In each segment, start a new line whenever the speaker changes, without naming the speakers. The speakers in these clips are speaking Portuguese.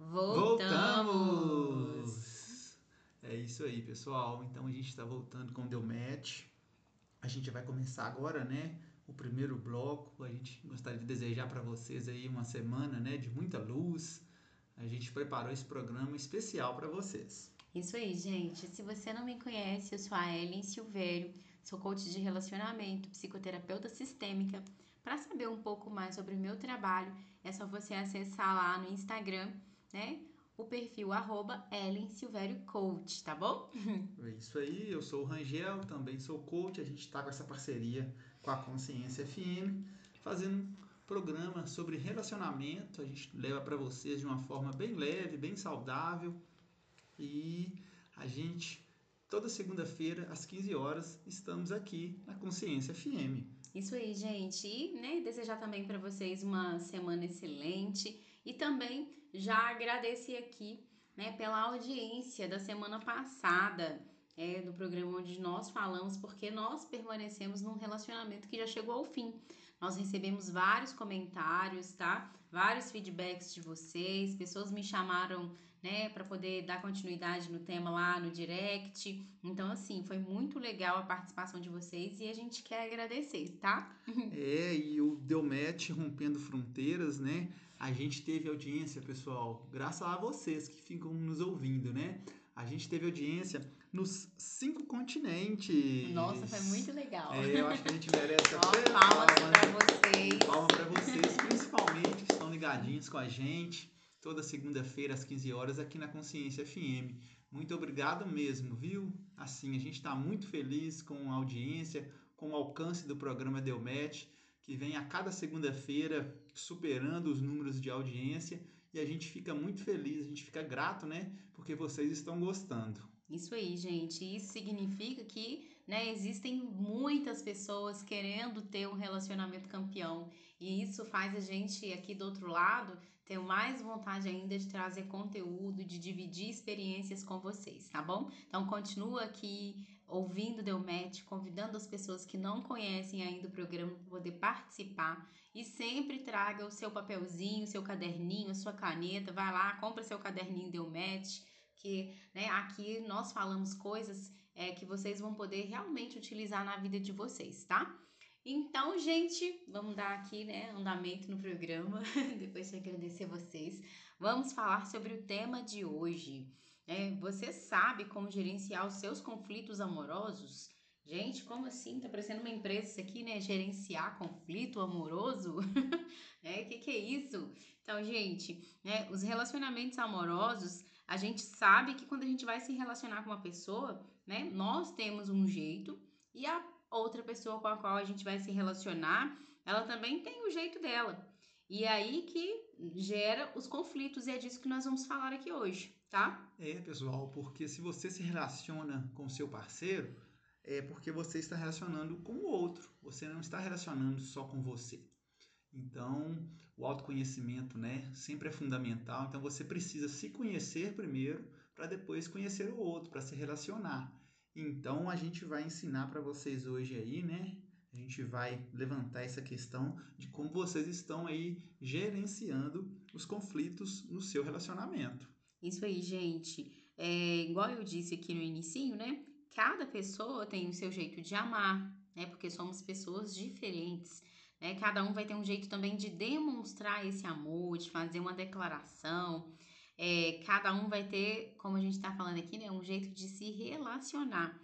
Voltamos! É isso aí, pessoal. Então a gente está voltando com o Deu Match. A gente vai começar agora, né? O primeiro bloco. A gente gostaria de desejar para vocês aí uma semana, né? De muita luz. A gente preparou esse programa especial para vocês.
Isso aí, gente. Se você não me conhece, eu sou a Ellen Silvério, sou coach de relacionamento, psicoterapeuta sistêmica. Para saber um pouco mais sobre o meu trabalho, é só você acessar lá no Instagram, né? O perfil arroba Ellen Silvério Coach, tá bom?
É isso aí, eu sou o Rangel, também sou coach. A gente está com essa parceria com a Consciência FM, fazendo um programa sobre relacionamento. A gente leva para vocês de uma forma bem leve, bem saudável. E a gente, toda segunda-feira, às 15 horas, estamos aqui na Consciência FM.
Isso aí, gente. E né, desejar também para vocês uma semana excelente. E também já agradecer aqui né, pela audiência da semana passada é, do programa onde nós falamos porque nós permanecemos num relacionamento que já chegou ao fim. Nós recebemos vários comentários, tá? Vários feedbacks de vocês, pessoas me chamaram né, para poder dar continuidade no tema lá no direct. Então, assim, foi muito legal a participação de vocês e a gente quer agradecer, tá?
É, e o Deu Match rompendo fronteiras, né? A gente teve audiência, pessoal, graças a vocês que ficam nos ouvindo, né? A gente teve audiência nos cinco continentes.
Nossa, foi muito legal.
É, eu acho que a gente merece
até palmas para vocês.
Palmas para vocês, principalmente que estão ligadinhos com a gente toda segunda-feira às 15 horas aqui na Consciência FM. Muito obrigado mesmo, viu? Assim, a gente está muito feliz com a audiência, com o alcance do programa Delmet, que vem a cada segunda-feira superando os números de audiência e a gente fica muito feliz, a gente fica grato, né? Porque vocês estão gostando.
Isso aí, gente. Isso significa que né, existem muitas pessoas querendo ter um relacionamento campeão. E isso faz a gente aqui do outro lado tenho mais vontade ainda de trazer conteúdo, de dividir experiências com vocês, tá bom? Então continua aqui ouvindo o Delmet, convidando as pessoas que não conhecem ainda o programa para poder participar e sempre traga o seu papelzinho, seu caderninho, a sua caneta, vai lá, compra seu caderninho Delmet, que né, aqui nós falamos coisas é, que vocês vão poder realmente utilizar na vida de vocês, tá? Então, gente, vamos dar aqui, né, andamento no programa, depois de agradecer vocês. Vamos falar sobre o tema de hoje. É, você sabe como gerenciar os seus conflitos amorosos? Gente, como assim? Tá parecendo uma empresa isso aqui, né? Gerenciar conflito amoroso? é, que que é isso? Então, gente, né, os relacionamentos amorosos, a gente sabe que quando a gente vai se relacionar com uma pessoa, né, nós temos um jeito e a outra pessoa com a qual a gente vai se relacionar, ela também tem o jeito dela. E é aí que gera os conflitos, e é disso que nós vamos falar aqui hoje, tá?
É, pessoal, porque se você se relaciona com seu parceiro, é porque você está relacionando com o outro. Você não está relacionando só com você. Então, o autoconhecimento, né, sempre é fundamental. Então, você precisa se conhecer primeiro para depois conhecer o outro, para se relacionar. Então a gente vai ensinar para vocês hoje aí, né? A gente vai levantar essa questão de como vocês estão aí gerenciando os conflitos no seu relacionamento.
Isso aí, gente. É, igual eu disse aqui no início, né? Cada pessoa tem o seu jeito de amar, né? Porque somos pessoas diferentes. Né? Cada um vai ter um jeito também de demonstrar esse amor, de fazer uma declaração. É, cada um vai ter, como a gente está falando aqui, né, um jeito de se relacionar.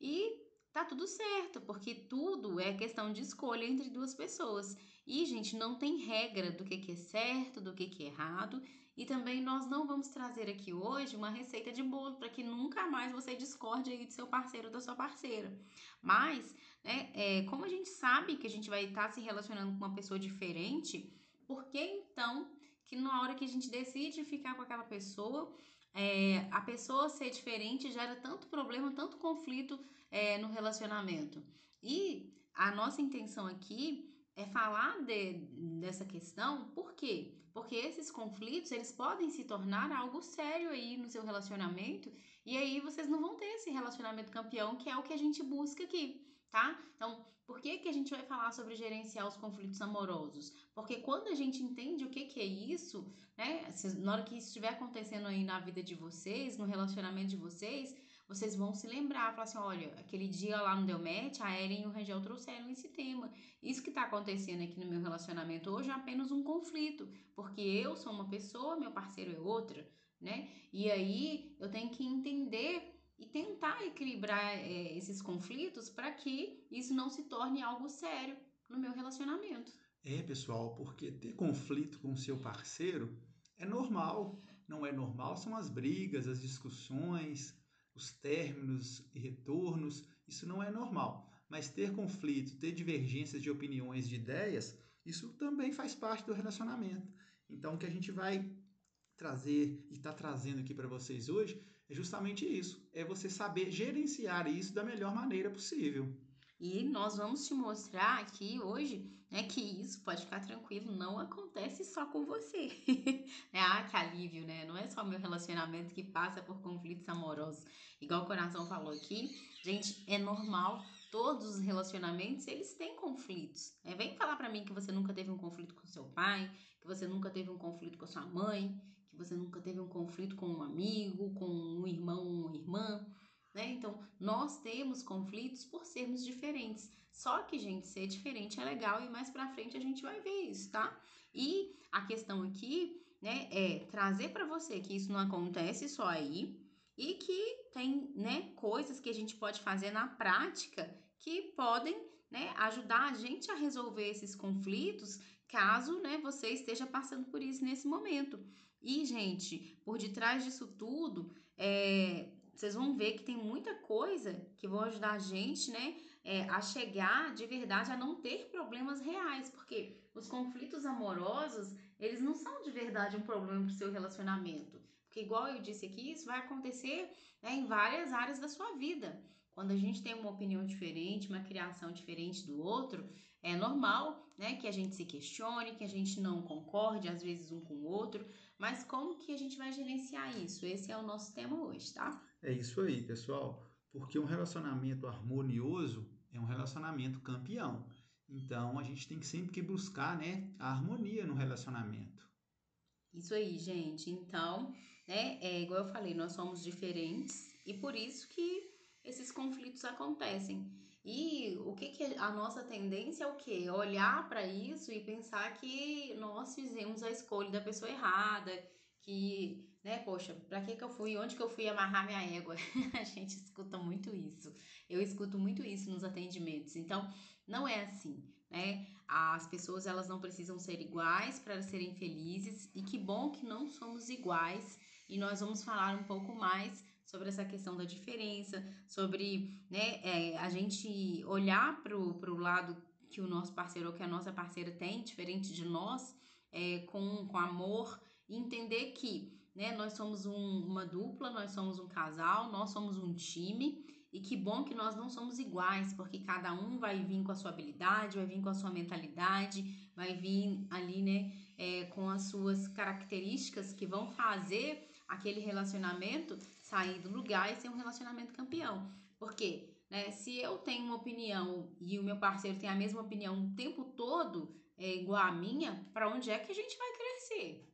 E tá tudo certo, porque tudo é questão de escolha entre duas pessoas. E, gente, não tem regra do que, que é certo, do que, que é errado. E também nós não vamos trazer aqui hoje uma receita de bolo para que nunca mais você discorde aí do seu parceiro ou da sua parceira. Mas, né, é, como a gente sabe que a gente vai estar tá se relacionando com uma pessoa diferente, por que então que na hora que a gente decide ficar com aquela pessoa, é, a pessoa ser diferente gera tanto problema, tanto conflito é, no relacionamento. E a nossa intenção aqui é falar de, dessa questão, por quê? Porque esses conflitos, eles podem se tornar algo sério aí no seu relacionamento, e aí vocês não vão ter esse relacionamento campeão, que é o que a gente busca aqui. tá? Então, por que, que a gente vai falar sobre gerenciar os conflitos amorosos? Porque quando a gente entende o que, que é isso, né? Na hora que isso estiver acontecendo aí na vida de vocês, no relacionamento de vocês, vocês vão se lembrar, falar assim, olha, aquele dia lá no Deu a Ellen e o Rangel trouxeram esse tema. Isso que está acontecendo aqui no meu relacionamento hoje é apenas um conflito, porque eu sou uma pessoa, meu parceiro é outra, né? E aí eu tenho que entender e tentar equilibrar é, esses conflitos para que isso não se torne algo sério no meu relacionamento.
É, pessoal, porque ter conflito com seu parceiro é normal. Não é normal são as brigas, as discussões, os términos e retornos. Isso não é normal. Mas ter conflito, ter divergências de opiniões, de ideias, isso também faz parte do relacionamento. Então, o que a gente vai trazer e está trazendo aqui para vocês hoje é justamente isso: é você saber gerenciar isso da melhor maneira possível.
E nós vamos te mostrar aqui hoje né, que isso, pode ficar tranquilo, não acontece só com você. é, ah, que alívio, né? Não é só meu relacionamento que passa por conflitos amorosos. Igual o coração falou aqui, gente, é normal. Todos os relacionamentos, eles têm conflitos. É, vem falar para mim que você nunca teve um conflito com seu pai, que você nunca teve um conflito com sua mãe, você nunca teve um conflito com um amigo, com um irmão uma irmã, né? Então, nós temos conflitos por sermos diferentes. Só que, gente, ser diferente é legal e mais pra frente a gente vai ver isso, tá? E a questão aqui, né, é trazer para você que isso não acontece só aí e que tem, né, coisas que a gente pode fazer na prática que podem, né, ajudar a gente a resolver esses conflitos caso, né, você esteja passando por isso nesse momento. E, gente, por detrás disso tudo, é, vocês vão ver que tem muita coisa que vão ajudar a gente, né, é, a chegar de verdade a não ter problemas reais, porque os conflitos amorosos, eles não são de verdade um problema para o seu relacionamento. Porque, igual eu disse aqui, isso vai acontecer né, em várias áreas da sua vida. Quando a gente tem uma opinião diferente, uma criação diferente do outro, é normal né, que a gente se questione, que a gente não concorde, às vezes, um com o outro, mas como que a gente vai gerenciar isso? Esse é o nosso tema hoje, tá?
É isso aí, pessoal. Porque um relacionamento harmonioso é um relacionamento campeão. Então a gente tem que sempre que buscar, né, a harmonia no relacionamento.
Isso aí, gente. Então, né, é igual eu falei, nós somos diferentes e por isso que esses conflitos acontecem. E o que, que a nossa tendência é o quê? Olhar para isso e pensar que nós fizemos a escolha da pessoa errada, que, né, poxa, para que que eu fui, onde que eu fui amarrar minha égua? a gente escuta muito isso. Eu escuto muito isso nos atendimentos. Então, não é assim, né? As pessoas elas não precisam ser iguais para serem felizes e que bom que não somos iguais. E nós vamos falar um pouco mais sobre essa questão da diferença, sobre né, é, a gente olhar para o lado que o nosso parceiro ou que a nossa parceira tem, diferente de nós, é, com, com amor, e entender que né, nós somos um, uma dupla, nós somos um casal, nós somos um time, e que bom que nós não somos iguais, porque cada um vai vir com a sua habilidade, vai vir com a sua mentalidade, vai vir ali, né, é, com as suas características que vão fazer aquele relacionamento sair do lugar e ser um relacionamento campeão. Porque, né, se eu tenho uma opinião e o meu parceiro tem a mesma opinião o tempo todo, é igual a minha, para onde é que a gente vai crescer?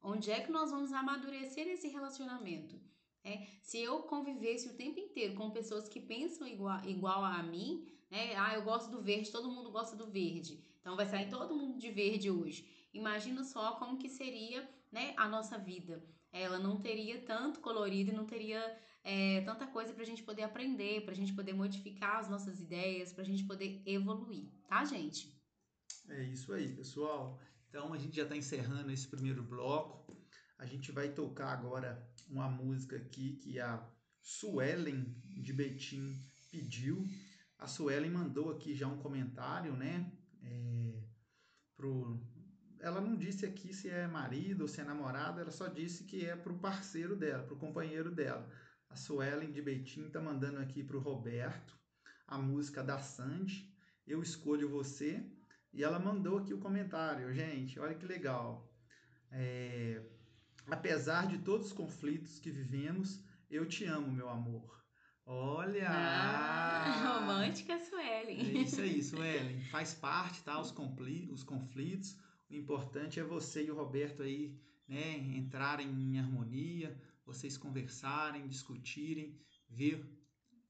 Onde é que nós vamos amadurecer nesse relacionamento? É, se eu convivesse o tempo inteiro com pessoas que pensam igual, igual a mim, né? Ah, eu gosto do verde, todo mundo gosta do verde. Então vai sair todo mundo de verde hoje. Imagina só como que seria né, a nossa vida ela não teria tanto colorido e não teria é, tanta coisa para a gente poder aprender, para a gente poder modificar as nossas ideias, para a gente poder evoluir, tá, gente?
É isso aí, pessoal. Então a gente já está encerrando esse primeiro bloco. A gente vai tocar agora uma música aqui que a Suelen de Betim pediu. A Suelen mandou aqui já um comentário, né? É, pro ela não disse aqui se é marido ou se é namorado, ela só disse que é para o parceiro dela, para o companheiro dela. A Suelen de Beitinho está mandando aqui para o Roberto a música da Sandy, Eu Escolho Você. E ela mandou aqui o comentário, gente, olha que legal. É, Apesar de todos os conflitos que vivemos, eu te amo, meu amor. Olha!
Ah, romântica Suelen.
É isso aí, Suelen. Faz parte, tá? Os, os conflitos. O importante é você e o Roberto aí, né, entrarem em harmonia, vocês conversarem, discutirem, ver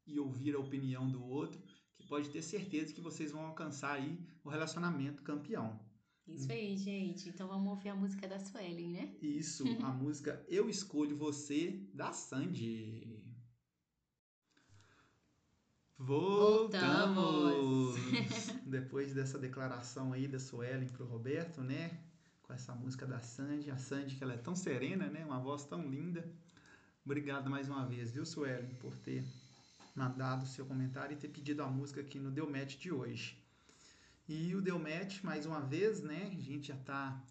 e ouvir a opinião do outro, que pode ter certeza que vocês vão alcançar aí o relacionamento campeão.
Isso aí, gente. Então vamos ouvir a música da Suelen, né?
Isso, a música Eu Escolho Você, da Sandy. Voltamos! Depois dessa declaração aí da Suelen pro Roberto, né? Com essa música da Sandy. A Sandy, que ela é tão serena, né? Uma voz tão linda. Obrigado mais uma vez, viu, Suelen, por ter mandado o seu comentário e ter pedido a música aqui no Deu Match de hoje. E o Deu Match, mais uma vez, né? A gente já está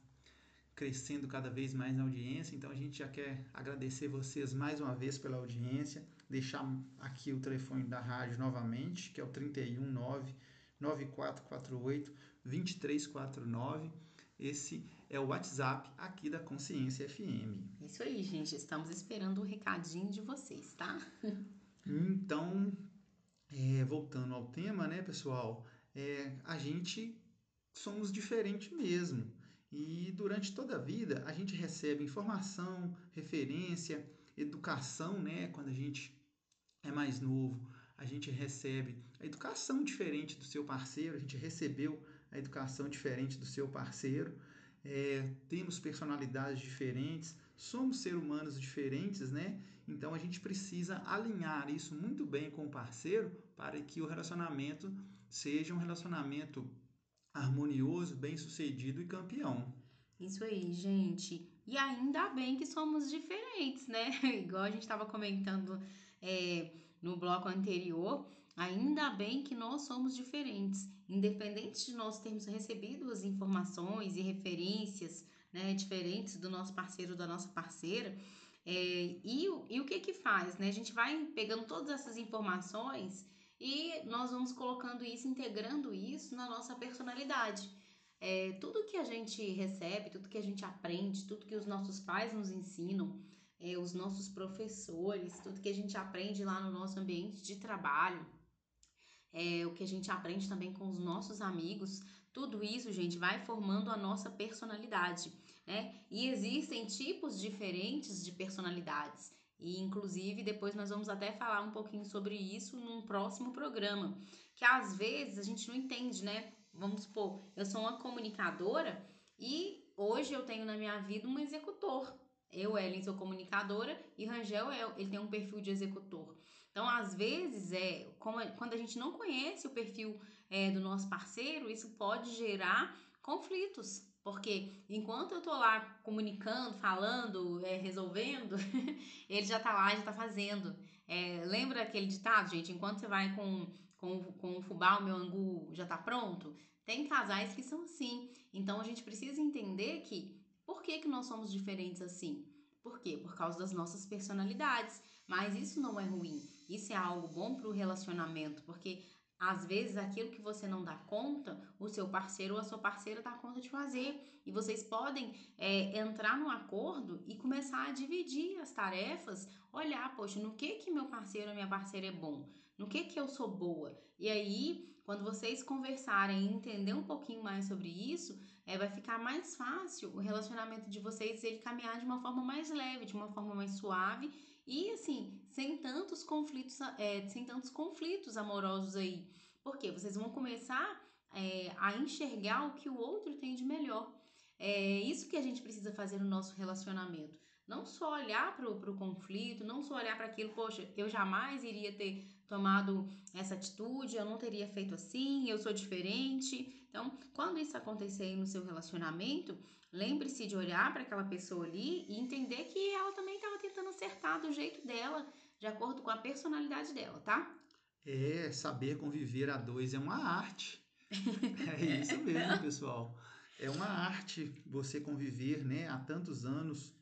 crescendo cada vez mais na audiência, então a gente já quer agradecer vocês mais uma vez pela audiência, deixar aqui o telefone da rádio novamente, que é o 319 9448 2349. Esse é o WhatsApp aqui da Consciência FM.
Isso aí, gente. Estamos esperando o recadinho de vocês, tá?
Então, é, voltando ao tema, né, pessoal? É, a gente somos diferentes mesmo. E durante toda a vida a gente recebe informação, referência, educação, né? Quando a gente é mais novo, a gente recebe a educação diferente do seu parceiro, a gente recebeu a educação diferente do seu parceiro, é, temos personalidades diferentes, somos seres humanos diferentes, né? Então a gente precisa alinhar isso muito bem com o parceiro para que o relacionamento seja um relacionamento harmonioso, bem-sucedido e campeão.
Isso aí, gente. E ainda bem que somos diferentes, né? Igual a gente estava comentando é, no bloco anterior, ainda bem que nós somos diferentes. Independente de nós termos recebido as informações e referências né, diferentes do nosso parceiro da nossa parceira, é, e, e o que que faz? Né? A gente vai pegando todas essas informações e nós vamos colocando isso, integrando isso na nossa personalidade. É, tudo que a gente recebe, tudo que a gente aprende, tudo que os nossos pais nos ensinam, é, os nossos professores, tudo que a gente aprende lá no nosso ambiente de trabalho, é, o que a gente aprende também com os nossos amigos, tudo isso, gente, vai formando a nossa personalidade, né? E existem tipos diferentes de personalidades. E inclusive depois nós vamos até falar um pouquinho sobre isso num próximo programa, que às vezes a gente não entende, né? Vamos supor, eu sou uma comunicadora e hoje eu tenho na minha vida um executor. Eu, Ellen, sou comunicadora e Rangel, é, ele tem um perfil de executor. Então, às vezes, é, como, quando a gente não conhece o perfil é, do nosso parceiro, isso pode gerar conflitos, porque enquanto eu tô lá comunicando, falando, é, resolvendo, ele já tá lá, já tá fazendo. É, lembra aquele ditado, gente? Enquanto você vai com, com, com o fubá, o meu angu já tá pronto? Tem casais que são assim. Então a gente precisa entender que por que, que nós somos diferentes assim? Por quê? Por causa das nossas personalidades. Mas isso não é ruim. Isso é algo bom para o relacionamento, porque às vezes, aquilo que você não dá conta, o seu parceiro ou a sua parceira dá conta de fazer. E vocês podem é, entrar num acordo e começar a dividir as tarefas, olhar, poxa, no que que meu parceiro ou minha parceira é bom? No que que eu sou boa? E aí, quando vocês conversarem e entender um pouquinho mais sobre isso, é, vai ficar mais fácil o relacionamento de vocês ele caminhar de uma forma mais leve, de uma forma mais suave e assim, sem tantos conflitos, é, sem tantos conflitos amorosos aí. Porque vocês vão começar é, a enxergar o que o outro tem de melhor. É isso que a gente precisa fazer no nosso relacionamento. Não só olhar para o conflito, não só olhar para aquilo, poxa, eu jamais iria ter tomado essa atitude, eu não teria feito assim, eu sou diferente. Então, quando isso acontecer no seu relacionamento, lembre-se de olhar para aquela pessoa ali e entender que ela também estava tentando acertar do jeito dela, de acordo com a personalidade dela, tá?
É, saber conviver a dois é uma arte. é isso mesmo, pessoal. É uma arte você conviver, né, há tantos anos,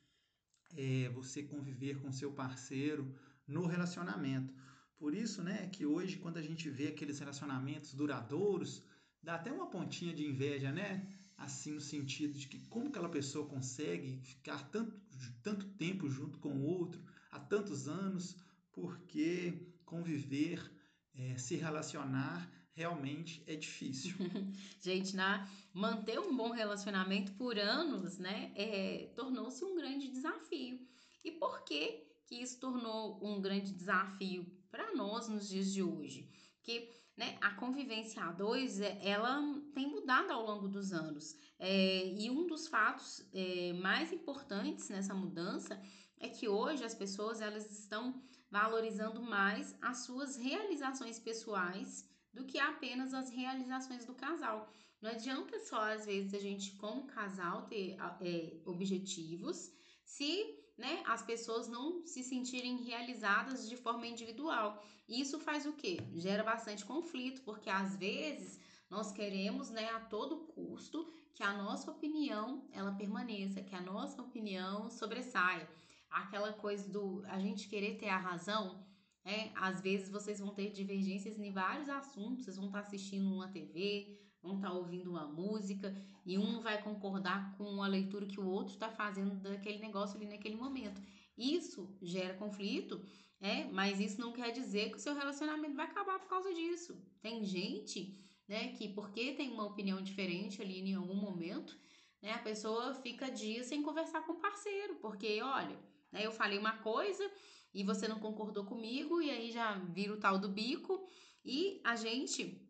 é, você conviver com seu parceiro no relacionamento. Por isso, né, que hoje quando a gente vê aqueles relacionamentos duradouros, dá até uma pontinha de inveja, né? Assim, no sentido de que como aquela pessoa consegue ficar tanto, tanto tempo junto com o outro, há tantos anos, porque conviver, é, se relacionar realmente é difícil.
Gente, na, manter um bom relacionamento por anos, né, é, tornou-se um grande desafio. E por que que isso tornou um grande desafio para nós nos dias de hoje? Porque né, a convivência a dois, é, ela tem mudado ao longo dos anos. É, e um dos fatos é, mais importantes nessa mudança é que hoje as pessoas elas estão valorizando mais as suas realizações pessoais do que apenas as realizações do casal. Não adianta só, às vezes, a gente, como casal, ter é, objetivos se né, as pessoas não se sentirem realizadas de forma individual. Isso faz o quê? Gera bastante conflito, porque às vezes nós queremos, né, a todo custo que a nossa opinião ela permaneça, que a nossa opinião sobressaia. Aquela coisa do a gente querer ter a razão, é, às vezes vocês vão ter divergências em vários assuntos, vocês vão estar assistindo uma TV, vão estar ouvindo uma música e um vai concordar com a leitura que o outro está fazendo daquele negócio ali naquele momento. Isso gera conflito, é, mas isso não quer dizer que o seu relacionamento vai acabar por causa disso. Tem gente, né, que porque tem uma opinião diferente ali em algum momento, né, a pessoa fica dias sem conversar com o parceiro, porque olha, né, eu falei uma coisa e você não concordou comigo e aí já vira o tal do bico e a gente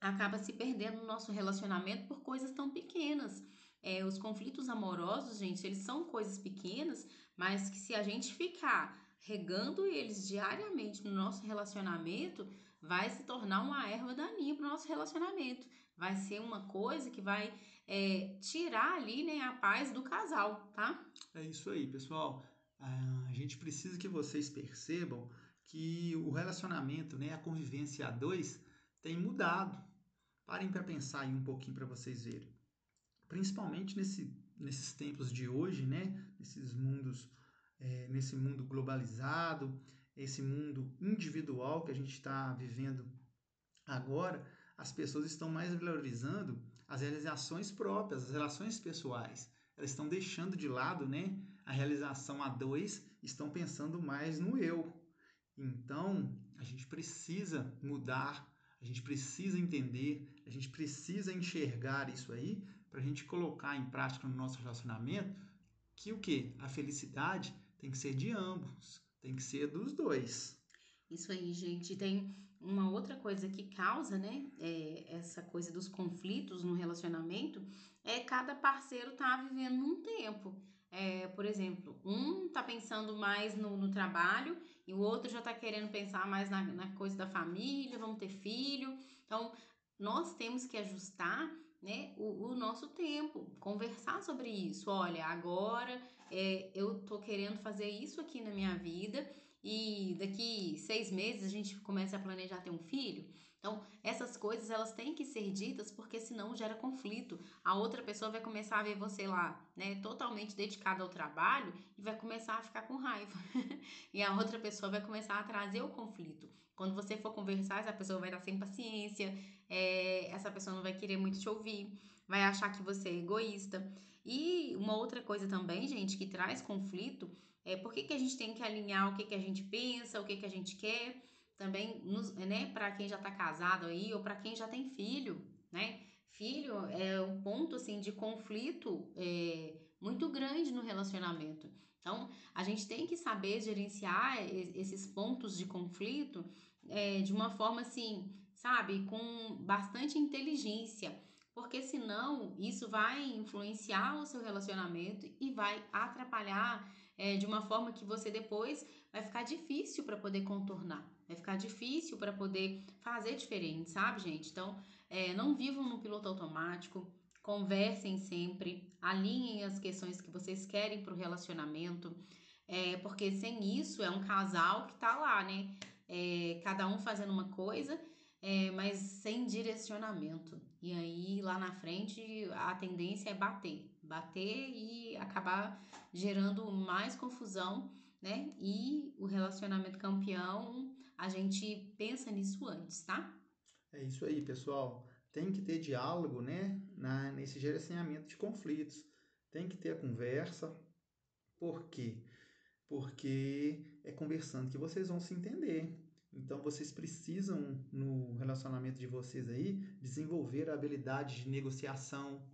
acaba se perdendo no nosso relacionamento por coisas tão pequenas. É, os conflitos amorosos, gente, eles são coisas pequenas, mas que se a gente ficar regando eles diariamente no nosso relacionamento, vai se tornar uma erva daninha para o nosso relacionamento. Vai ser uma coisa que vai é, tirar ali né, a paz do casal, tá?
É isso aí, pessoal. A gente precisa que vocês percebam que o relacionamento, né, a convivência a dois, tem mudado. Parem para pensar aí um pouquinho para vocês verem. Principalmente nesse, nesses tempos de hoje, né? Nesses mundos, é, nesse mundo globalizado, esse mundo individual que a gente está vivendo agora, as pessoas estão mais valorizando as realizações próprias, as relações pessoais. Elas estão deixando de lado, né? A realização a dois, estão pensando mais no eu. Então, a gente precisa mudar a gente precisa entender, a gente precisa enxergar isso aí para a gente colocar em prática no nosso relacionamento que o que? A felicidade tem que ser de ambos, tem que ser dos dois.
Isso aí, gente. Tem uma outra coisa que causa, né, é, essa coisa dos conflitos no relacionamento é cada parceiro tá vivendo num tempo. É, por exemplo, um tá pensando mais no, no trabalho e o outro já tá querendo pensar mais na, na coisa da família, vamos ter filho. Então, nós temos que ajustar né, o, o, nosso tempo, conversar sobre isso. Olha, agora é, eu tô querendo fazer isso aqui na minha vida e daqui seis meses a gente começa a planejar ter um filho. Então, essas coisas elas têm que ser ditas porque senão gera conflito. A outra pessoa vai começar a ver você lá, né, totalmente dedicada ao trabalho e vai começar a ficar com raiva. e a outra pessoa vai começar a trazer o conflito. Quando você for conversar, essa pessoa vai estar sem paciência, é, essa pessoa não vai querer muito te ouvir, vai achar que você é egoísta. E uma outra coisa também, gente, que traz conflito é por que, que a gente tem que alinhar o que, que a gente pensa, o que, que a gente quer também, né, para quem já está casado aí ou para quem já tem filho, né? Filho é um ponto assim de conflito é, muito grande no relacionamento. Então, a gente tem que saber gerenciar esses pontos de conflito é, de uma forma assim, sabe, com bastante inteligência, porque senão isso vai influenciar o seu relacionamento e vai atrapalhar é, de uma forma que você depois vai ficar difícil para poder contornar, vai ficar difícil para poder fazer diferente, sabe, gente? Então, é, não vivam no piloto automático, conversem sempre, alinhem as questões que vocês querem para o relacionamento, é, porque sem isso é um casal que tá lá, né? É, cada um fazendo uma coisa, é, mas sem direcionamento. E aí lá na frente a tendência é bater, bater e acabar gerando mais confusão né? E o relacionamento campeão, a gente pensa nisso antes, tá?
É isso aí, pessoal. Tem que ter diálogo, né? Na, nesse gerenciamento de conflitos. Tem que ter a conversa. Por quê? Porque é conversando que vocês vão se entender. Então vocês precisam no relacionamento de vocês aí desenvolver a habilidade de negociação,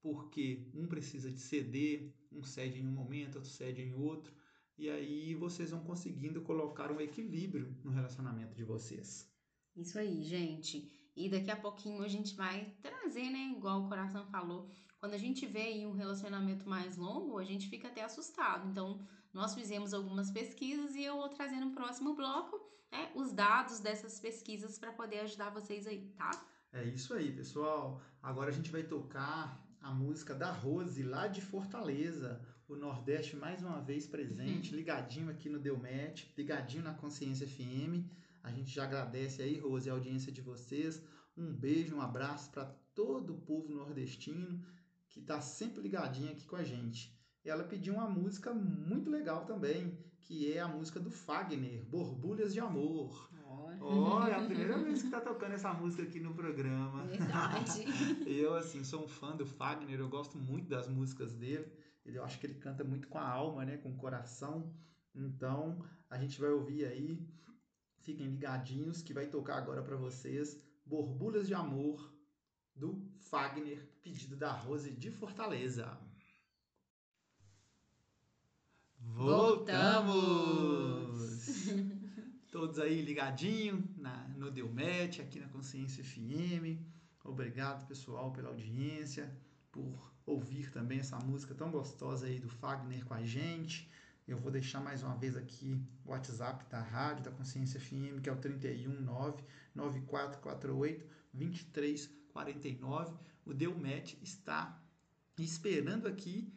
porque um precisa de ceder, um cede em um momento, outro cede em outro, e aí vocês vão conseguindo colocar um equilíbrio no relacionamento de vocês.
Isso aí, gente. E daqui a pouquinho a gente vai trazer, né? Igual o coração falou. Quando a gente vê aí um relacionamento mais longo, a gente fica até assustado. Então, nós fizemos algumas pesquisas e eu vou trazer no próximo bloco né, os dados dessas pesquisas para poder ajudar vocês aí, tá?
É isso aí, pessoal. Agora a gente vai tocar a música da Rose, lá de Fortaleza. O Nordeste mais uma vez presente, ligadinho aqui no Deu Match, ligadinho na Consciência FM. A gente já agradece aí, Rose, a audiência de vocês. Um beijo, um abraço para todo o povo nordestino que está sempre ligadinho aqui com a gente. Ela pediu uma música muito legal também, que é a música do Fagner, Borbulhas de Amor. Olha, é a primeira vez que tá tocando essa música aqui no programa.
Verdade.
eu, assim, sou um fã do Fagner, eu gosto muito das músicas dele. Eu acho que ele canta muito com a alma, né? Com o coração. Então, a gente vai ouvir aí. Fiquem ligadinhos que vai tocar agora para vocês Borbulhas de Amor do Fagner, pedido da Rose de Fortaleza. Voltamos! Todos aí ligadinho na, no Delmet, aqui na Consciência FM. Obrigado, pessoal, pela audiência, por ouvir também essa música tão gostosa aí do Fagner com a gente. Eu vou deixar mais uma vez aqui o WhatsApp da rádio, da Consciência FM, que é o 319 9448 2349. O Delmet está esperando aqui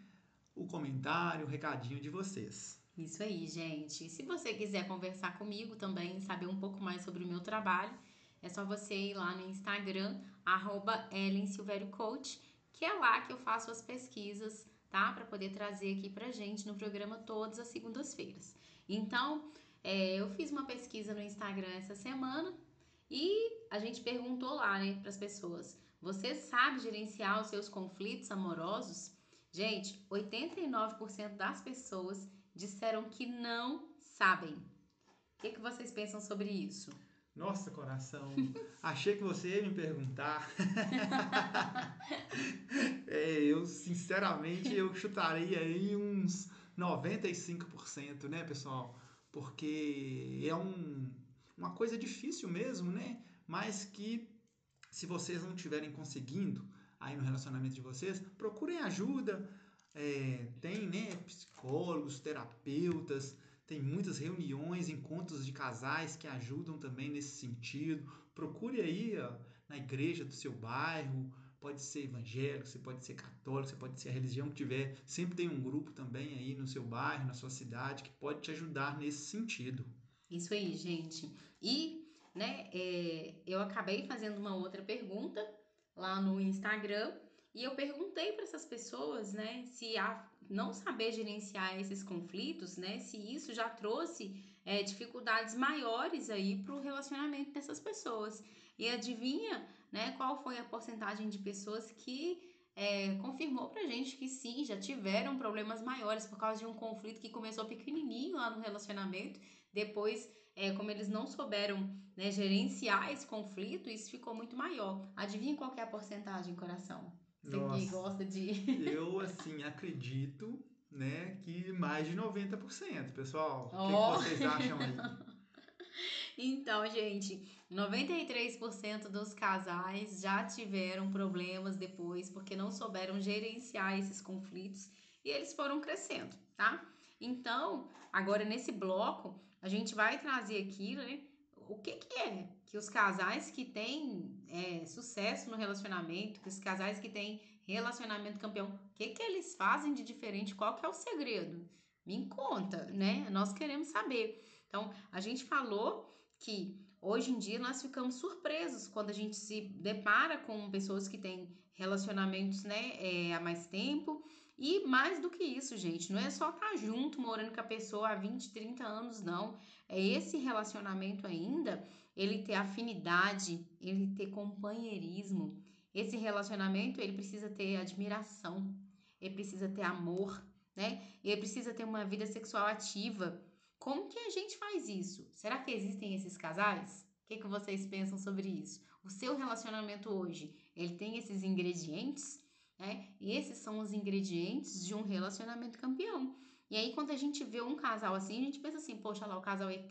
o comentário, o recadinho de vocês.
Isso aí, gente. Se você quiser conversar comigo também, saber um pouco mais sobre o meu trabalho, é só você ir lá no Instagram, arroba Coach, que é lá que eu faço as pesquisas, tá? Para poder trazer aqui pra gente no programa todas as segundas-feiras. Então, é, eu fiz uma pesquisa no Instagram essa semana e a gente perguntou lá, né, para as pessoas: você sabe gerenciar os seus conflitos amorosos? Gente, 89% das pessoas disseram que não sabem. O que, que vocês pensam sobre isso?
Nossa, coração, achei que você ia me perguntar. é, eu, sinceramente, eu chutaria aí uns 95%, né, pessoal? Porque é um, uma coisa difícil mesmo, né? Mas que se vocês não estiverem conseguindo aí no relacionamento de vocês, procurem ajuda, é, tem né, psicólogos, terapeutas, tem muitas reuniões, encontros de casais que ajudam também nesse sentido. Procure aí ó, na igreja do seu bairro, pode ser evangélico, você pode ser católico, você pode ser a religião que tiver. Sempre tem um grupo também aí no seu bairro, na sua cidade, que pode te ajudar nesse sentido.
Isso aí, gente. E, né, é, eu acabei fazendo uma outra pergunta lá no Instagram e eu perguntei para essas pessoas, né, se a não saber gerenciar esses conflitos, né, se isso já trouxe é, dificuldades maiores aí para o relacionamento dessas pessoas. E adivinha, né, qual foi a porcentagem de pessoas que é, confirmou pra gente que sim, já tiveram problemas maiores por causa de um conflito que começou pequenininho lá no relacionamento, depois, é, como eles não souberam né, gerenciar esse conflito, isso ficou muito maior. Adivinha qual é a porcentagem, coração? Você gosta de.
eu, assim, acredito, né, que mais de 90%, pessoal. Oh. O que, que vocês acham aí?
Então, gente, 93% dos casais já tiveram problemas depois porque não souberam gerenciar esses conflitos e eles foram crescendo, tá? Então, agora nesse bloco, a gente vai trazer aqui, né, o que, que é que os casais que têm é, sucesso no relacionamento, que os casais que têm relacionamento campeão, o que, que eles fazem de diferente? Qual que é o segredo? Me conta, né? Nós queremos saber. Então, a gente falou que hoje em dia nós ficamos surpresos quando a gente se depara com pessoas que têm relacionamentos né, é, há mais tempo. E mais do que isso, gente, não é só estar tá junto, morando com a pessoa há 20, 30 anos, não. É esse relacionamento ainda ele ter afinidade, ele ter companheirismo. Esse relacionamento, ele precisa ter admiração, ele precisa ter amor, né? Ele precisa ter uma vida sexual ativa. Como que a gente faz isso? Será que existem esses casais? O que, que vocês pensam sobre isso? O seu relacionamento hoje, ele tem esses ingredientes? Né? E esses são os ingredientes de um relacionamento campeão. E aí, quando a gente vê um casal assim, a gente pensa assim, poxa lá, o casal ET.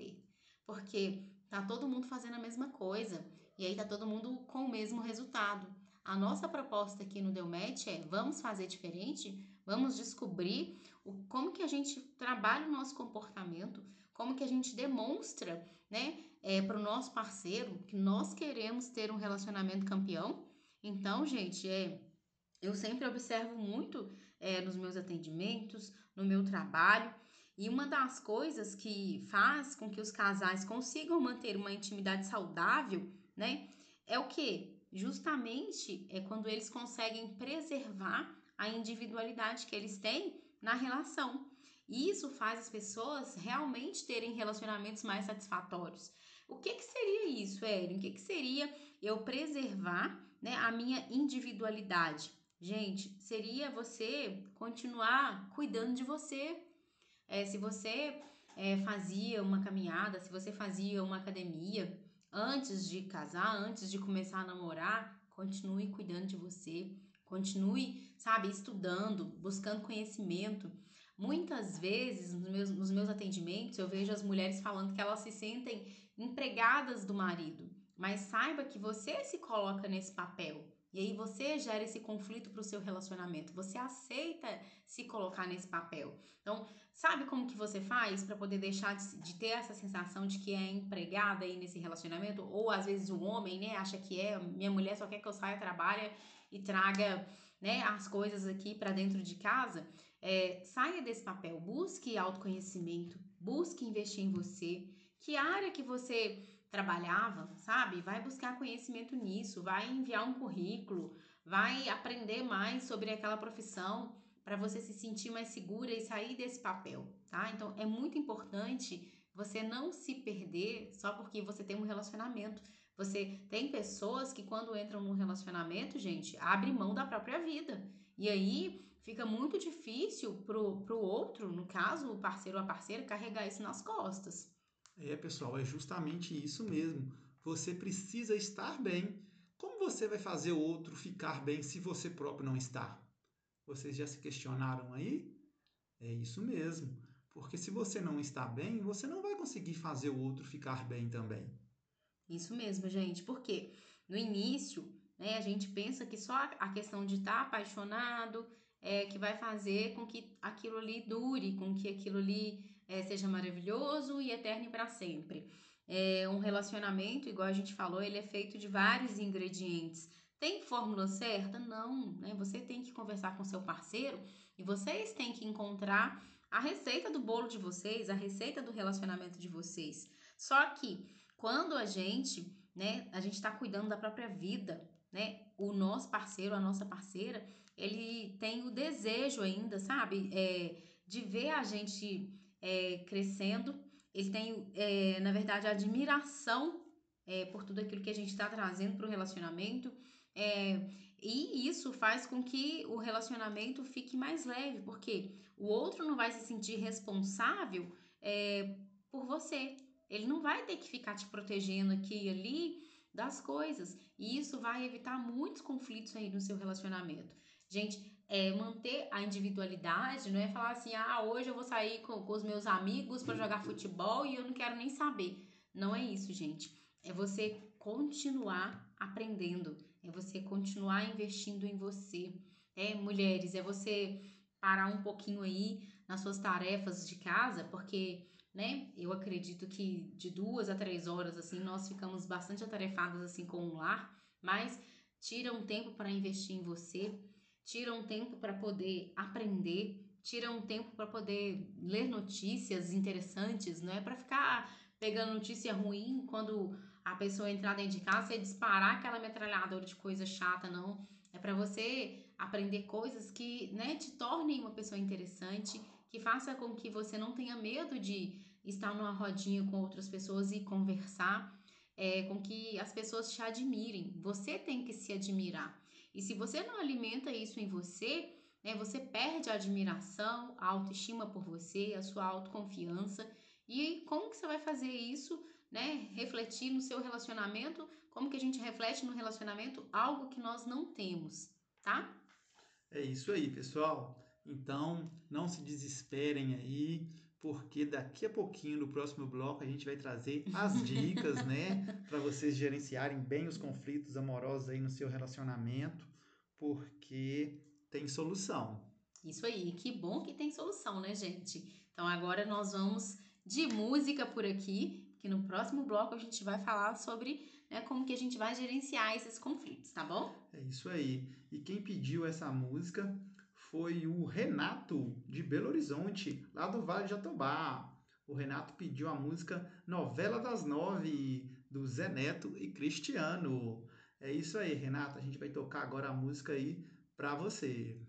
Porque tá todo mundo fazendo a mesma coisa. E aí tá todo mundo com o mesmo resultado. A nossa proposta aqui no Delmet é vamos fazer diferente, vamos descobrir o, como que a gente trabalha o nosso comportamento, como que a gente demonstra, né, é, para o nosso parceiro que nós queremos ter um relacionamento campeão. Então, gente, é, eu sempre observo muito é, nos meus atendimentos, no meu trabalho, e uma das coisas que faz com que os casais consigam manter uma intimidade saudável, né, é o que? Justamente é quando eles conseguem preservar a individualidade que eles têm na relação. E isso faz as pessoas realmente terem relacionamentos mais satisfatórios. O que, que seria isso, Eren? O que, que seria eu preservar né, a minha individualidade? Gente, seria você continuar cuidando de você. É, se você é, fazia uma caminhada, se você fazia uma academia antes de casar, antes de começar a namorar, continue cuidando de você. Continue, sabe, estudando, buscando conhecimento. Muitas vezes, nos meus, nos meus atendimentos, eu vejo as mulheres falando que elas se sentem empregadas do marido. Mas saiba que você se coloca nesse papel. E aí você gera esse conflito para o seu relacionamento. Você aceita se colocar nesse papel. Então, sabe como que você faz para poder deixar de, de, ter essa sensação de que é empregada aí nesse relacionamento? Ou às vezes o homem, né, acha que é, minha mulher só quer que eu saia, trabalhe e traga, né, as coisas aqui para dentro de casa. É, saia desse papel, busque autoconhecimento, busque investir em você. Que área que você trabalhava, sabe? Vai buscar conhecimento nisso, vai enviar um currículo, vai aprender mais sobre aquela profissão para você se sentir mais segura e sair desse papel, tá? Então é muito importante você não se perder só porque você tem um relacionamento. Você tem pessoas que quando entram num relacionamento, gente, abre mão da própria vida. E aí fica muito difícil pro, pro outro, no caso, o parceiro ou a parceira, carregar isso nas costas.
É, pessoal, é justamente isso mesmo. Você precisa estar bem. Como você vai fazer o outro ficar bem se você próprio não está? Vocês já se questionaram aí? É isso mesmo. Porque se você não está bem, você não vai conseguir fazer o outro ficar bem também.
Isso mesmo, gente. Porque no início, né, a gente pensa que só a questão de estar apaixonado é que vai fazer com que aquilo ali dure, com que aquilo ali é, seja maravilhoso e eterno para sempre. É, um relacionamento, igual a gente falou, ele é feito de vários ingredientes. Tem fórmula certa? Não, né? Você tem que conversar com seu parceiro e vocês têm que encontrar a receita do bolo de vocês, a receita do relacionamento de vocês. Só que quando a gente, né, a gente está cuidando da própria vida, né, o nosso parceiro, a nossa parceira, ele tem o desejo ainda, sabe, é, de ver a gente é, crescendo, ele tem, é, na verdade, admiração é, por tudo aquilo que a gente está trazendo para o relacionamento. É, e isso faz com que o relacionamento fique mais leve, porque o outro não vai se sentir responsável é, por você. Ele não vai ter que ficar te protegendo aqui e ali das coisas. E isso vai evitar muitos conflitos aí no seu relacionamento. Gente, é, manter a individualidade, não é falar assim, ah, hoje eu vou sair com, com os meus amigos para jogar futebol e eu não quero nem saber. Não é isso, gente. É você continuar aprendendo, é você continuar investindo em você. É, mulheres, é você parar um pouquinho aí nas suas tarefas de casa, porque, né, eu acredito que de duas a três horas, assim, nós ficamos bastante atarefadas, assim, com o lar, mas tira um tempo para investir em você, tira um tempo para poder aprender, tira um tempo para poder ler notícias interessantes, não é para ficar pegando notícia ruim quando a pessoa entrar dentro de casa e disparar aquela metralhadora de coisa chata, não. É para você aprender coisas que, né, te tornem uma pessoa interessante, que faça com que você não tenha medo de estar numa rodinha com outras pessoas e conversar, é, com que as pessoas te admirem. Você tem que se admirar. E se você não alimenta isso em você, né, você perde a admiração, a autoestima por você, a sua autoconfiança. E como que você vai fazer isso, né? Refletir no seu relacionamento, como que a gente reflete no relacionamento algo que nós não temos, tá?
É isso aí, pessoal. Então, não se desesperem aí, porque daqui a pouquinho, no próximo bloco, a gente vai trazer as dicas, né, para vocês gerenciarem bem os conflitos amorosos aí no seu relacionamento, porque tem solução.
Isso aí, que bom que tem solução, né, gente? Então, agora nós vamos de música por aqui, que no próximo bloco a gente vai falar sobre né, como que a gente vai gerenciar esses conflitos, tá bom?
É isso aí. E quem pediu essa música foi o Renato, de Belo Horizonte, lá do Vale de Jatobá. O Renato pediu a música Novela das Nove, do Zé Neto e Cristiano. É isso aí, Renato. A gente vai tocar agora a música aí pra você.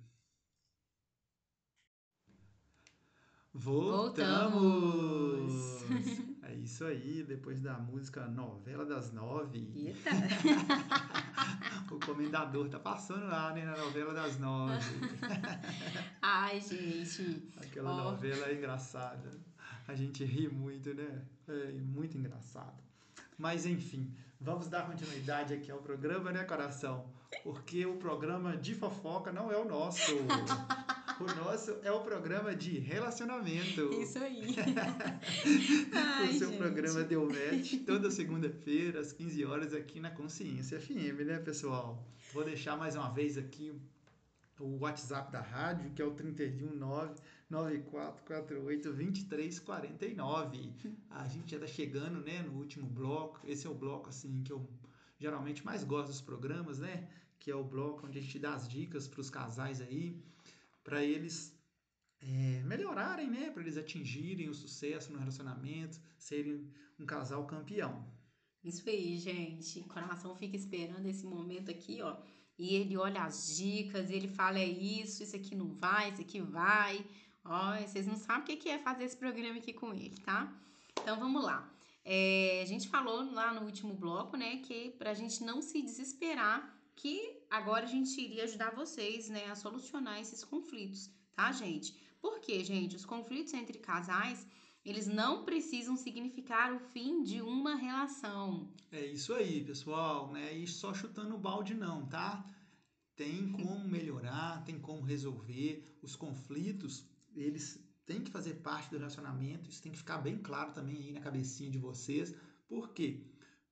Voltamos! Voltamos. Isso aí, depois da música Novela das Nove.
Eita!
o comendador tá passando lá, né, na Novela das Nove.
Ai, gente.
Aquela oh. novela é engraçada. A gente ri muito, né? É muito engraçado. Mas enfim, vamos dar continuidade aqui ao programa, né, coração? Porque o programa de fofoca não é o nosso. O nosso é o programa de relacionamento.
Isso aí.
Ai, o seu gente. programa deu match toda segunda-feira, às 15 horas, aqui na Consciência FM, né, pessoal? Vou deixar mais uma vez aqui o WhatsApp da rádio, que é o 319 9448 2349. A gente já está chegando, né, no último bloco. Esse é o bloco assim que eu geralmente mais gosto dos programas, né? Que é o bloco onde a gente dá as dicas para os casais aí para eles é, melhorarem, né? Para eles atingirem o sucesso no relacionamento, serem um casal campeão.
Isso aí, gente. O coração fica esperando esse momento aqui, ó. E ele olha as dicas, ele fala: é isso, isso aqui não vai, isso aqui vai. Ó, vocês não sabem o que é fazer esse programa aqui com ele, tá? Então vamos lá. É, a gente falou lá no último bloco, né, que pra gente não se desesperar que agora a gente iria ajudar vocês, né, a solucionar esses conflitos, tá, gente? Porque, gente, os conflitos entre casais, eles não precisam significar o fim de uma relação.
É isso aí, pessoal, né? E só chutando o balde não, tá? Tem como melhorar, tem como resolver os conflitos, eles têm que fazer parte do relacionamento, isso tem que ficar bem claro também aí na cabecinha de vocês. Por quê?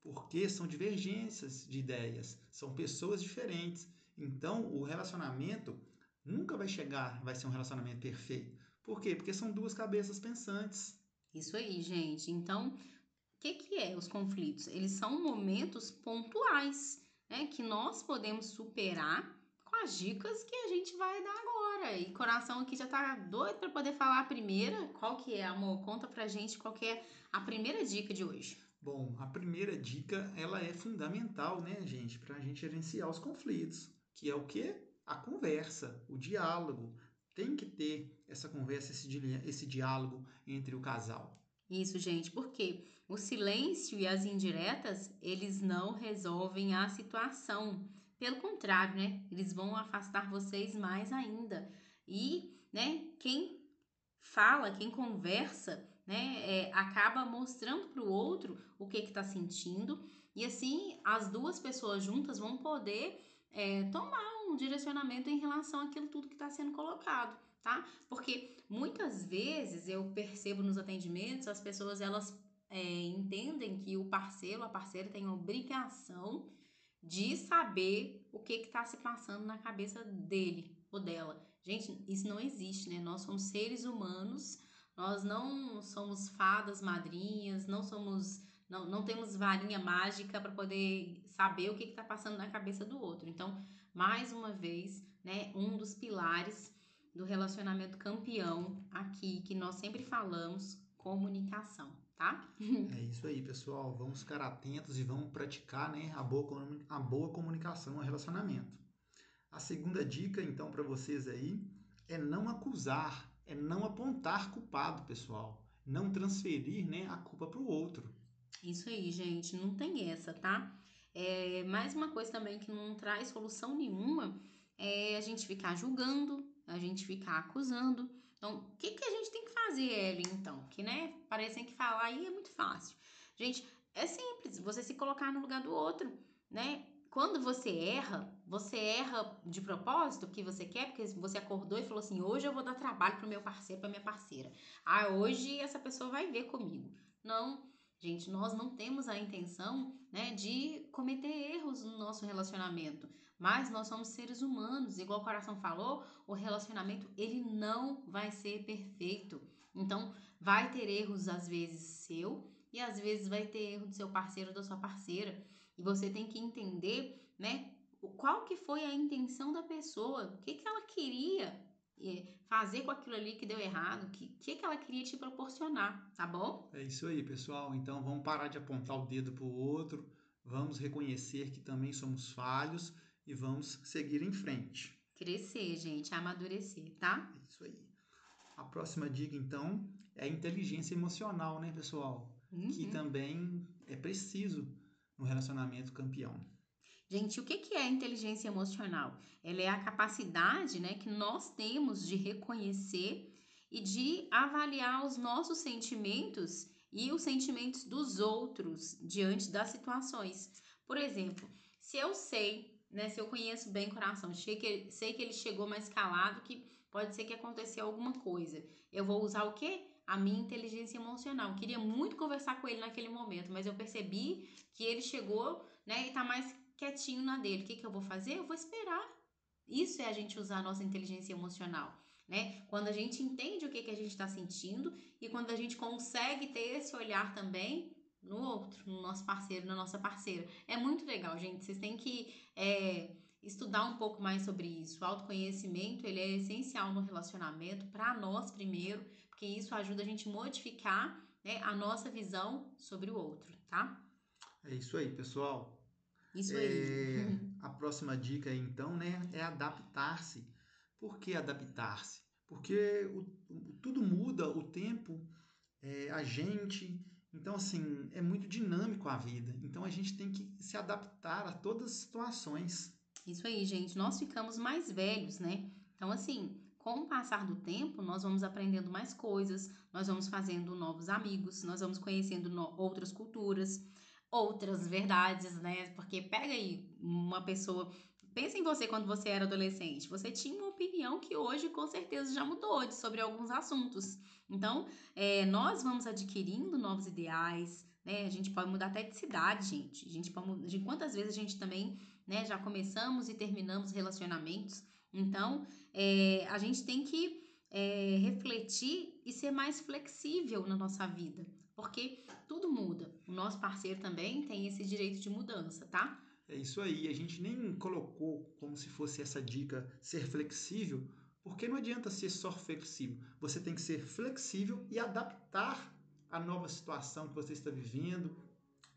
Porque são divergências de ideias, são pessoas diferentes. Então, o relacionamento nunca vai chegar, vai ser um relacionamento perfeito. Por quê? Porque são duas cabeças pensantes.
Isso aí, gente. Então, o que, que é os conflitos? Eles são momentos pontuais, né? Que nós podemos superar com as dicas que a gente vai dar agora. E coração aqui já tá doido para poder falar a primeira. Qual que é, amor? Conta pra gente qual que é a primeira dica de hoje.
Bom, a primeira dica ela é fundamental, né, gente, para a gente gerenciar os conflitos, que é o que? A conversa, o diálogo. Tem que ter essa conversa, esse, di esse diálogo entre o casal.
Isso, gente, porque o silêncio e as indiretas, eles não resolvem a situação. Pelo contrário, né? Eles vão afastar vocês mais ainda. E, né, quem fala, quem conversa, né, é, acaba mostrando para o outro o que está sentindo e assim as duas pessoas juntas vão poder é, tomar um direcionamento em relação àquilo tudo que está sendo colocado, tá? Porque muitas vezes eu percebo nos atendimentos as pessoas elas é, entendem que o parceiro, a parceira tem a obrigação de saber o que está se passando na cabeça dele ou dela. Gente, isso não existe, né? Nós somos seres humanos nós não somos fadas madrinhas, não somos não, não temos varinha mágica para poder saber o que está passando na cabeça do outro. Então, mais uma vez, né, um dos pilares do relacionamento campeão aqui que nós sempre falamos, comunicação, tá?
É isso aí, pessoal. Vamos ficar atentos e vamos praticar, né, a boa, a boa comunicação no relacionamento. A segunda dica, então, para vocês aí é não acusar é não apontar culpado, pessoal. Não transferir né, a culpa para o outro.
Isso aí, gente. Não tem essa, tá? É, mais uma coisa também que não traz solução nenhuma é a gente ficar julgando, a gente ficar acusando. Então, o que, que a gente tem que fazer, Ellen, então? Que, né, parecem que falar aí é muito fácil. Gente, é simples, você se colocar no lugar do outro, né? Quando você erra, você erra de propósito, que você quer, porque você acordou e falou assim: hoje eu vou dar trabalho pro meu parceiro, pra minha parceira. Ah, hoje essa pessoa vai ver comigo. Não, gente, nós não temos a intenção né, de cometer erros no nosso relacionamento. Mas nós somos seres humanos, igual o coração falou, o relacionamento ele não vai ser perfeito. Então, vai ter erros às vezes seu e às vezes vai ter erro do seu parceiro ou da sua parceira. E você tem que entender, né, qual que foi a intenção da pessoa, o que, que ela queria é, fazer com aquilo ali que deu errado, o que, que, que ela queria te proporcionar, tá bom?
É isso aí, pessoal. Então vamos parar de apontar o dedo para o outro, vamos reconhecer que também somos falhos e vamos seguir em frente.
Crescer, gente, amadurecer, tá?
É isso aí. A próxima dica, então, é a inteligência emocional, né, pessoal? Uhum. Que também é preciso no relacionamento campeão.
Gente, o que é inteligência emocional? Ela é a capacidade né, que nós temos de reconhecer e de avaliar os nossos sentimentos e os sentimentos dos outros diante das situações. Por exemplo, se eu sei, né, se eu conheço bem o coração, sei que, sei que ele chegou mais calado, que pode ser que aconteceu alguma coisa, eu vou usar o quê? A minha inteligência emocional. Queria muito conversar com ele naquele momento, mas eu percebi que ele chegou, né, e tá mais quietinho na dele. O que, que eu vou fazer? Eu vou esperar. Isso é a gente usar a nossa inteligência emocional, né? Quando a gente entende o que, que a gente está sentindo e quando a gente consegue ter esse olhar também no outro, no nosso parceiro, na nossa parceira. É muito legal, gente. Vocês têm que é, estudar um pouco mais sobre isso. O autoconhecimento ele é essencial no relacionamento para nós primeiro, porque isso ajuda a gente a modificar né, a nossa visão sobre o outro, tá?
É isso aí, pessoal.
Isso é, aí.
a próxima dica então, né, é adaptar-se. Por que adaptar-se? Porque o, tudo muda, o tempo, é, a gente. Então, assim, é muito dinâmico a vida. Então, a gente tem que se adaptar a todas as situações.
Isso aí, gente. Nós ficamos mais velhos, né? Então, assim, com o passar do tempo, nós vamos aprendendo mais coisas, nós vamos fazendo novos amigos, nós vamos conhecendo no outras culturas, outras verdades, né? Porque pega aí uma pessoa. Pensa em você quando você era adolescente. Você tinha uma opinião que hoje com certeza já mudou sobre alguns assuntos. Então, é, nós vamos adquirindo novos ideais, né? A gente pode mudar até de cidade, gente. A gente pode, de quantas vezes a gente também, né? Já começamos e terminamos relacionamentos. Então, é, a gente tem que é, refletir e ser mais flexível na nossa vida, porque tudo muda. O nosso parceiro também tem esse direito de mudança, tá?
É isso aí. A gente nem colocou como se fosse essa dica ser flexível, porque não adianta ser só flexível. Você tem que ser flexível e adaptar a nova situação que você está vivendo,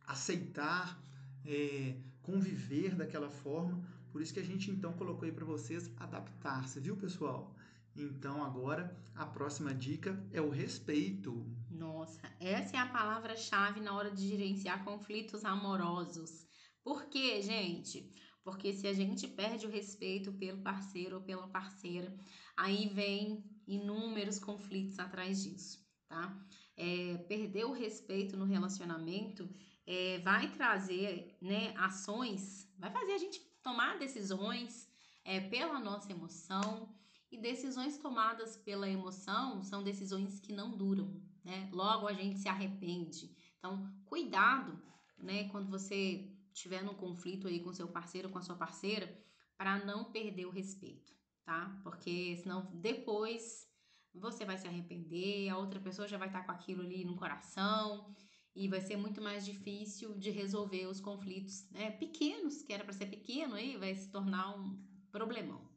aceitar, é, conviver daquela forma, por isso que a gente então colocou aí para vocês adaptar-se, viu, pessoal? Então agora a próxima dica é o respeito.
Nossa, essa é a palavra-chave na hora de gerenciar conflitos amorosos. Por quê, gente? Porque se a gente perde o respeito pelo parceiro ou pela parceira, aí vem inúmeros conflitos atrás disso, tá? É, perder o respeito no relacionamento é, vai trazer né, ações, vai fazer a gente tomar decisões é, pela nossa emoção. E decisões tomadas pela emoção são decisões que não duram, né? Logo a gente se arrepende. Então, cuidado, né, quando você estiver num conflito aí com seu parceiro com a sua parceira, para não perder o respeito, tá? Porque senão depois você vai se arrepender, a outra pessoa já vai estar com aquilo ali no coração e vai ser muito mais difícil de resolver os conflitos né, pequenos, que era para ser pequeno, aí vai se tornar um problemão.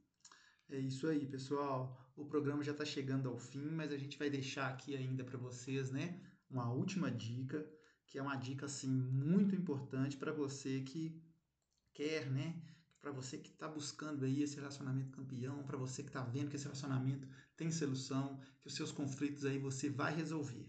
É isso aí, pessoal. O programa já está chegando ao fim, mas a gente vai deixar aqui ainda para vocês, né, uma última dica, que é uma dica assim muito importante para você que quer, né, para você que está buscando aí esse relacionamento campeão, para você que está vendo que esse relacionamento tem solução, que os seus conflitos aí você vai resolver.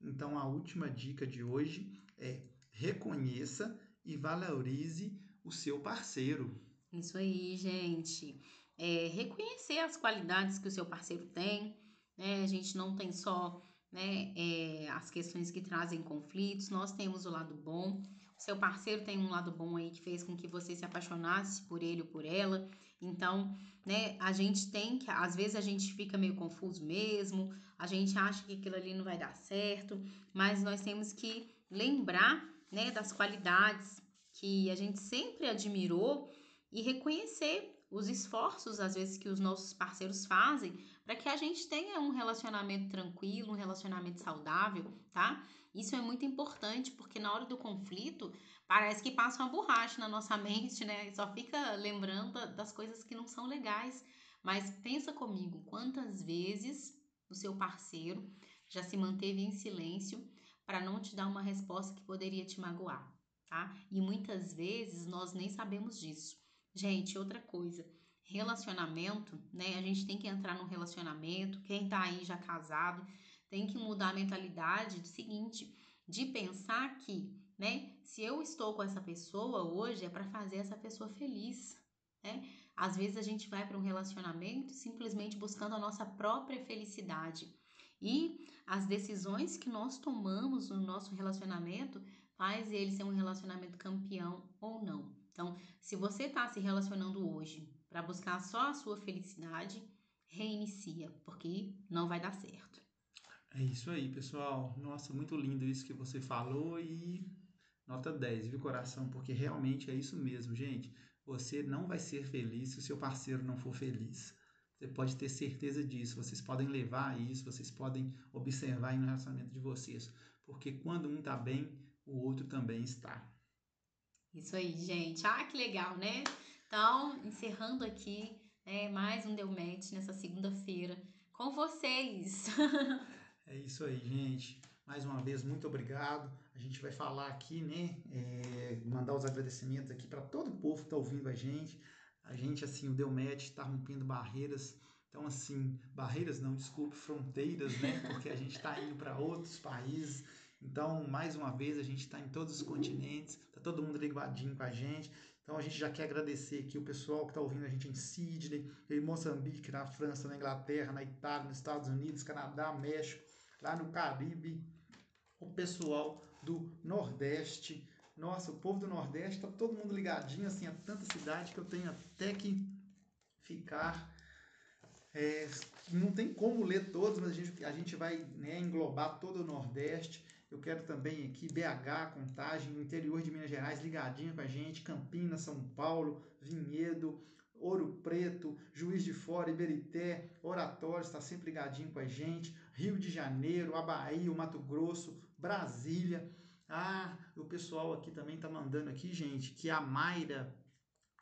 Então, a última dica de hoje é reconheça e valorize o seu parceiro.
Isso aí, gente. É, reconhecer as qualidades que o seu parceiro tem. Né? A gente não tem só né, é, as questões que trazem conflitos, nós temos o lado bom. O seu parceiro tem um lado bom aí que fez com que você se apaixonasse por ele ou por ela. Então, né, a gente tem que, às vezes a gente fica meio confuso mesmo, a gente acha que aquilo ali não vai dar certo, mas nós temos que lembrar, né, das qualidades que a gente sempre admirou e reconhecer os esforços, às vezes, que os nossos parceiros fazem para que a gente tenha um relacionamento tranquilo, um relacionamento saudável, tá? Isso é muito importante porque na hora do conflito parece que passa uma borracha na nossa mente, né? Só fica lembrando das coisas que não são legais. Mas pensa comigo, quantas vezes o seu parceiro já se manteve em silêncio para não te dar uma resposta que poderia te magoar, tá? E muitas vezes nós nem sabemos disso. Gente, outra coisa, relacionamento, né? A gente tem que entrar num relacionamento, quem tá aí já casado, tem que mudar a mentalidade do seguinte, de pensar que, né, se eu estou com essa pessoa hoje é para fazer essa pessoa feliz, né? Às vezes a gente vai para um relacionamento simplesmente buscando a nossa própria felicidade. E as decisões que nós tomamos no nosso relacionamento faz ele ser um relacionamento campeão ou não. Então, se você está se relacionando hoje para buscar só a sua felicidade, reinicia, porque não vai dar certo.
É isso aí, pessoal. Nossa, muito lindo isso que você falou e nota 10, viu, coração? Porque realmente é isso mesmo, gente. Você não vai ser feliz se o seu parceiro não for feliz. Você pode ter certeza disso. Vocês podem levar isso, vocês podem observar no relacionamento de vocês. Porque quando um está bem, o outro também está.
Isso aí, gente. Ah, que legal, né? Então, encerrando aqui né, mais um Deu Match nessa segunda-feira com vocês.
é isso aí, gente. Mais uma vez, muito obrigado. A gente vai falar aqui, né? É, mandar os agradecimentos aqui para todo o povo que está ouvindo a gente. A gente, assim, o Deu Match está rompendo barreiras. Então, assim, barreiras não, desculpe, fronteiras, né? Porque a gente está indo para outros países. Então, mais uma vez, a gente está em todos os continentes, está todo mundo ligadinho com a gente. Então, a gente já quer agradecer aqui o pessoal que está ouvindo a gente em Sydney, em Moçambique, na França, na Inglaterra, na Itália, nos Estados Unidos, Canadá, México, lá no Caribe, o pessoal do Nordeste. Nossa, o povo do Nordeste está todo mundo ligadinho, assim, a tanta cidade que eu tenho até que ficar. É, não tem como ler todos, mas a gente, a gente vai né, englobar todo o Nordeste. Eu quero também aqui BH, Contagem, interior de Minas Gerais, ligadinho com a gente, Campinas, São Paulo, Vinhedo, Ouro Preto, Juiz de Fora, Iberité, Oratório está sempre ligadinho com a gente, Rio de Janeiro, a Bahia, o Mato Grosso, Brasília. Ah, o pessoal aqui também está mandando aqui, gente, que a Mayra,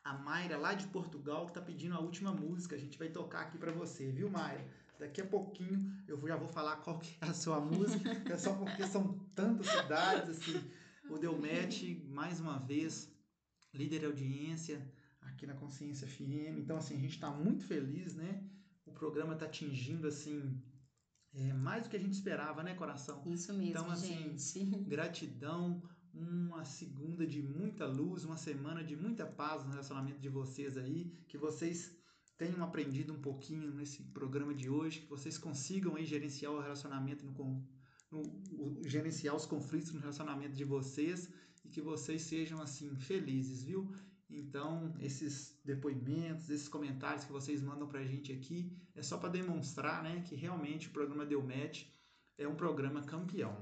a Mayra lá de Portugal, está pedindo a última música. A gente vai tocar aqui para você, viu, Mayra? Daqui a pouquinho eu já vou falar qual que é a sua música, é só porque são tantas cidades, assim. O Delmet, mais uma vez, líder de audiência aqui na Consciência FM. Então, assim, a gente está muito feliz, né? O programa está atingindo, assim, é, mais do que a gente esperava, né, coração?
Isso mesmo,
então, assim,
gente.
gratidão, uma segunda de muita luz, uma semana de muita paz no relacionamento de vocês aí, que vocês tenham aprendido um pouquinho nesse programa de hoje, que vocês consigam aí gerenciar o relacionamento no, no, gerenciar os conflitos no relacionamento de vocês e que vocês sejam assim felizes, viu? Então, esses depoimentos, esses comentários que vocês mandam pra gente aqui é só para demonstrar, né, que realmente o programa Deu Match é um programa campeão.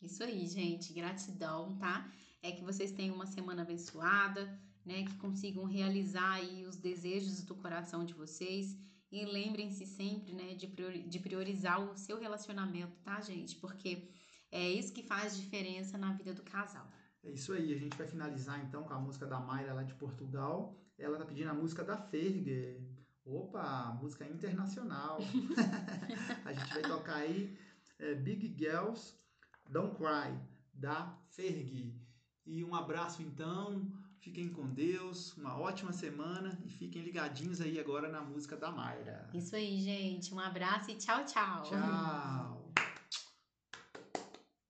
Isso aí, gente, gratidão, tá? É que vocês tenham uma semana abençoada né, que consigam realizar aí os desejos do coração de vocês. E lembrem-se sempre, né, de, priori de priorizar o seu relacionamento, tá, gente? Porque é isso que faz diferença na vida do casal.
É isso aí, a gente vai finalizar então com a música da Mayra lá de Portugal. Ela tá pedindo a música da Ferg. Opa, música internacional. a gente vai tocar aí é, Big Girls Don't Cry, da Ferg. E um abraço então. Fiquem com Deus, uma ótima semana e fiquem ligadinhos aí agora na música da Mayra.
Isso aí, gente. Um abraço e tchau, tchau.
Tchau.